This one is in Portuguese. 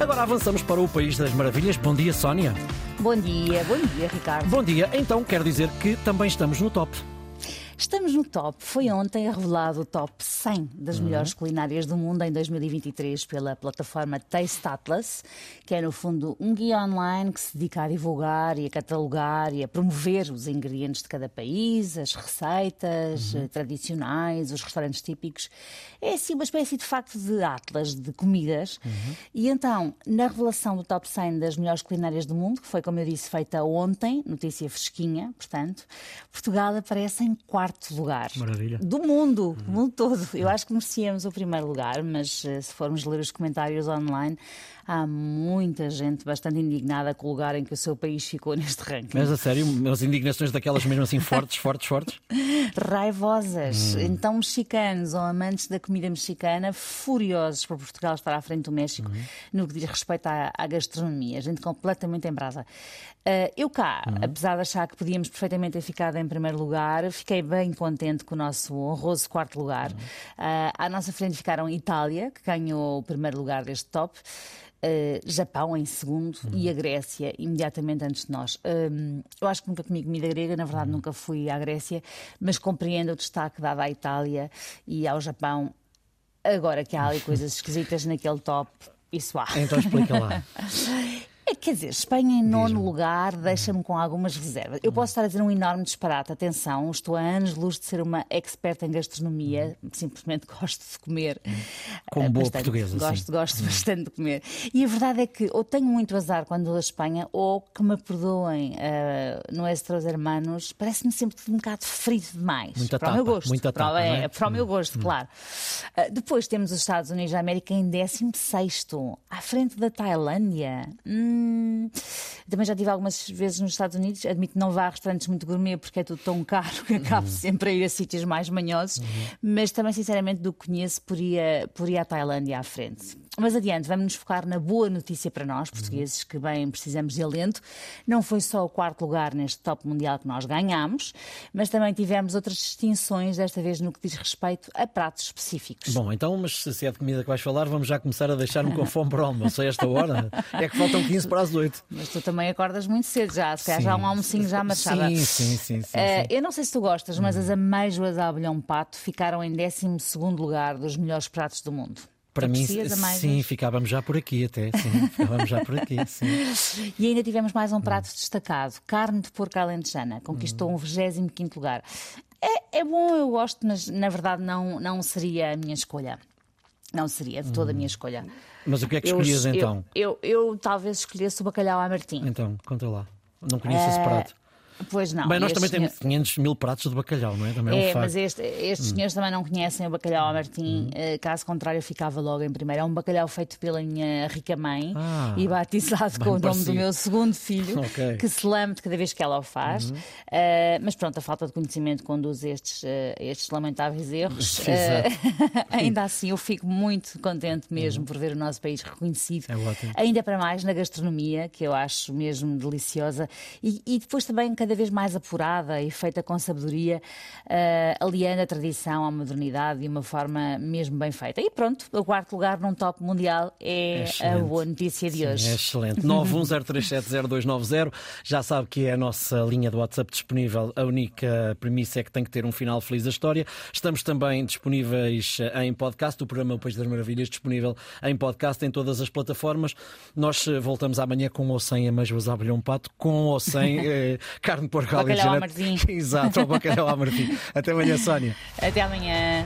Agora avançamos para o País das Maravilhas. Bom dia, Sónia. Bom dia, bom dia, Ricardo. Bom dia. Então, quer dizer que também estamos no top. Estamos no top. Foi ontem revelado o top 100 das melhores culinárias do mundo em 2023 pela plataforma Taste Atlas, que é no fundo um guia online que se dedica a divulgar e a catalogar e a promover os ingredientes de cada país, as receitas eh, tradicionais, os restaurantes típicos. É assim uma espécie de facto de atlas de comidas. E então, na revelação do top 100 das melhores culinárias do mundo, que foi, como eu disse, feita ontem, notícia fresquinha, portanto, Portugal aparece em quarto lugar. Maravilha. Do mundo, do mundo todo. Eu acho que merecíamos o primeiro lugar, mas eh, se formos ler os comentários online, há muita gente bastante indignada com o lugar em que o seu país ficou neste ranking. Mas a sério, as indignações daquelas mesmo assim fortes, fortes, fortes? Raivosas. Então, mexicanos ou amantes da comida mexicana, furiosos por Portugal estar à frente do México no que diz respeito à, à gastronomia. Gente completamente em brasa. Ah, eu cá, apesar de achar que podíamos perfeitamente ter ficado em primeiro lugar, fiquei bem contente com o nosso honroso quarto lugar. Ah, à nossa frente ficaram Itália, que ganhou o primeiro lugar deste top. Uh, Japão em segundo e a Grécia imediatamente antes de nós. Um, eu acho que nunca comi comida grega, na verdade nunca fui à Grécia, mas compreendo o destaque dado à Itália e ao Japão. Agora que há ali coisas esquisitas naquele top, isso há. Então explica lá. É, quer dizer, Espanha em nono lugar deixa-me com algumas reservas. Eu posso estar a dizer um enorme disparate, atenção, estou a anos luz de ser uma experta em gastronomia, simplesmente gosto de comer. Como boa bastante. portuguesa, Gosto, sim. gosto bastante de comer. E a verdade é que ou tenho muito azar quando vou a Espanha, ou que me perdoem, eh, no Estros Hermanos, parece-me sempre tudo um bocado frito demais. Muita para o meu tapa, gosto. muita para, o- tapa, é, é? para o meu gosto, claro. Uh, depois temos os Estados Unidos da América em 16, à frente da Tailândia. Hum, também já estive algumas vezes nos Estados Unidos. Admito que não vá a restaurantes muito gourmet porque é tudo tão caro que acabo Uhum. sempre a ir a sítios mais manhosos. Mas também, sinceramente, do que conheço, poria, poria a Tailândia à frente. Mas adiante, vamos nos focar na boa notícia para nós, portugueses, que bem precisamos de alento. Não foi só o quarto lugar neste top mundial que nós ganhámos, mas também tivemos outras distinções, desta vez no que diz respeito a pratos específicos. Bom, então, mas se é de comida que vais falar, vamos já começar a deixar-me com fome para o almoço a esta hora. É que faltam 15 para as 8. Mas tu também acordas muito cedo já, se calhar já um almocinho já marchada. Sim, sim, sim. sim, Eh, sim. eu não sei se tu gostas, mas as amêijoas à abelhão pato ficaram em 12 lugar dos melhores pratos do mundo. Para mim, Aprecias amêijoas? sim, ficávamos já por aqui até. Sim, ficávamos já por aqui, sim. E ainda tivemos mais um prato destacado: carne de porco alentejana, conquistou um 25 lugar. É, é bom, eu gosto, mas na verdade não, não seria a minha escolha. Não seria de toda a minha escolha. Mas o que é que Eu- escolhias eu, então? Eu, eu, talvez escolhesse o bacalhau à Martim. Então, conta lá. Não conheço esse Eh, prato. Pois não. Bem, nós também senhor- temos 500 mil pratos de bacalhau, não é? Também é um É, facto. mas este- estes senhores também não conhecem o bacalhau ao Martim, eh, caso contrário, eu ficava logo em primeiro. É um bacalhau feito pela minha rica mãe Ah, e batizado com o nome parecido. do meu segundo filho, Ok. Uhum. que se lame de cada vez que ela o faz. Eh, mas pronto, a falta de conhecimento conduz a estes, a estes lamentáveis erros. Eh, ainda assim, eu fico muito contente mesmo por ver o nosso país reconhecido. É ótimo. Ainda para mais na gastronomia, que eu acho mesmo deliciosa, e, e depois também cada vez mais apurada e feita com sabedoria, eh, aliando a tradição à modernidade de uma forma mesmo bem feita. E pronto, o quarto lugar num top mundial é a excelente. boa notícia de Sim, hoje. É excelente. 910370290. Já sabe que é a nossa linha do WhatsApp disponível. A única premissa é que tem que ter um final feliz a história. Estamos também disponíveis eh, em podcast. O programa O País das Maravilhas disponível em podcast em todas as plataformas. Nós eh, voltamos amanhã com ou sem amêijoas à abelhão pato, com ou sem eh, carne de porco à. Exato, ou bacalhau à. Até amanhã, Sónia. Até amanhã.